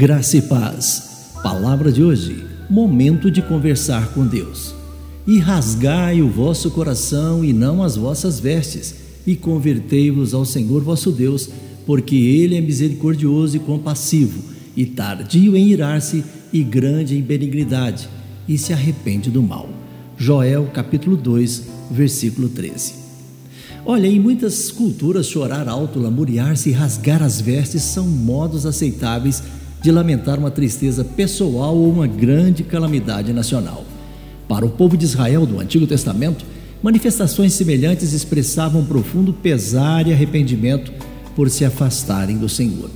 Graça e paz. Palavra de hoje: momento de conversar com Deus. E rasgai o vosso coração e não as vossas vestes, e convertei-vos ao Senhor vosso Deus, porque ele é misericordioso e compassivo, e tardio em irar-se e grande em benignidade, e se arrepende do mal. Joel capítulo 2, versículo 13. Olha, em muitas culturas, chorar alto, lamuriar-se e rasgar as vestes são modos aceitáveis de lamentar uma tristeza pessoal ou uma grande calamidade nacional. Para o povo de Israel do Antigo Testamento, manifestações semelhantes expressavam profundo pesar e arrependimento por se afastarem do Senhor.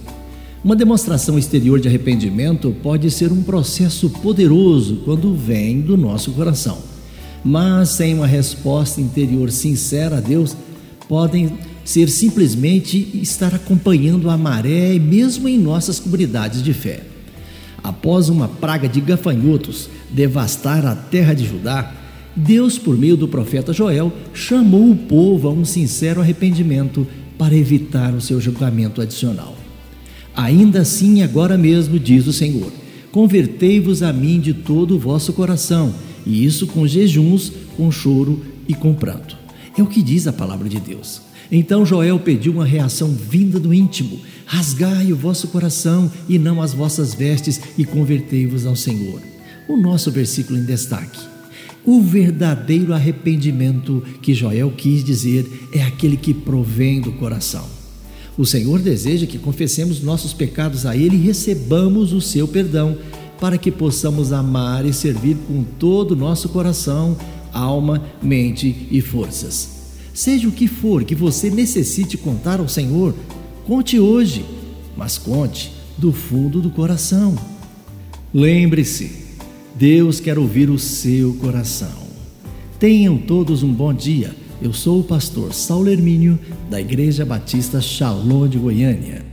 Uma demonstração exterior de arrependimento pode ser um processo poderoso quando vem do nosso coração, mas sem uma resposta interior sincera a Deus, podem ser simplesmente estar acompanhando a maré, mesmo em nossas comunidades de fé. Após uma praga de gafanhotos devastar a terra de Judá, Deus, por meio do profeta Joel, chamou o povo a um sincero arrependimento para evitar o seu julgamento adicional. Ainda assim, agora mesmo, diz o Senhor: convertei-vos a mim de todo o vosso coração, e isso com jejuns, com choro e com pranto. É o que diz a palavra de Deus. Então Joel pediu uma reação vinda do íntimo: rasgai o vosso coração e não as vossas vestes, e convertei-vos ao Senhor. O nosso versículo em destaque. O verdadeiro arrependimento que Joel quis dizer é aquele que provém do coração. O Senhor deseja que confessemos nossos pecados a Ele e recebamos o seu perdão, para que possamos amar e servir com todo o nosso coração, alma, mente e forças. Seja o que for que você necessite contar ao Senhor, conte hoje, mas conte do fundo do coração. Lembre-se, Deus quer ouvir o seu coração. Tenham todos um bom dia. Eu sou o pastor Saulo Hermínio, da Igreja Batista Shalom de Goiânia.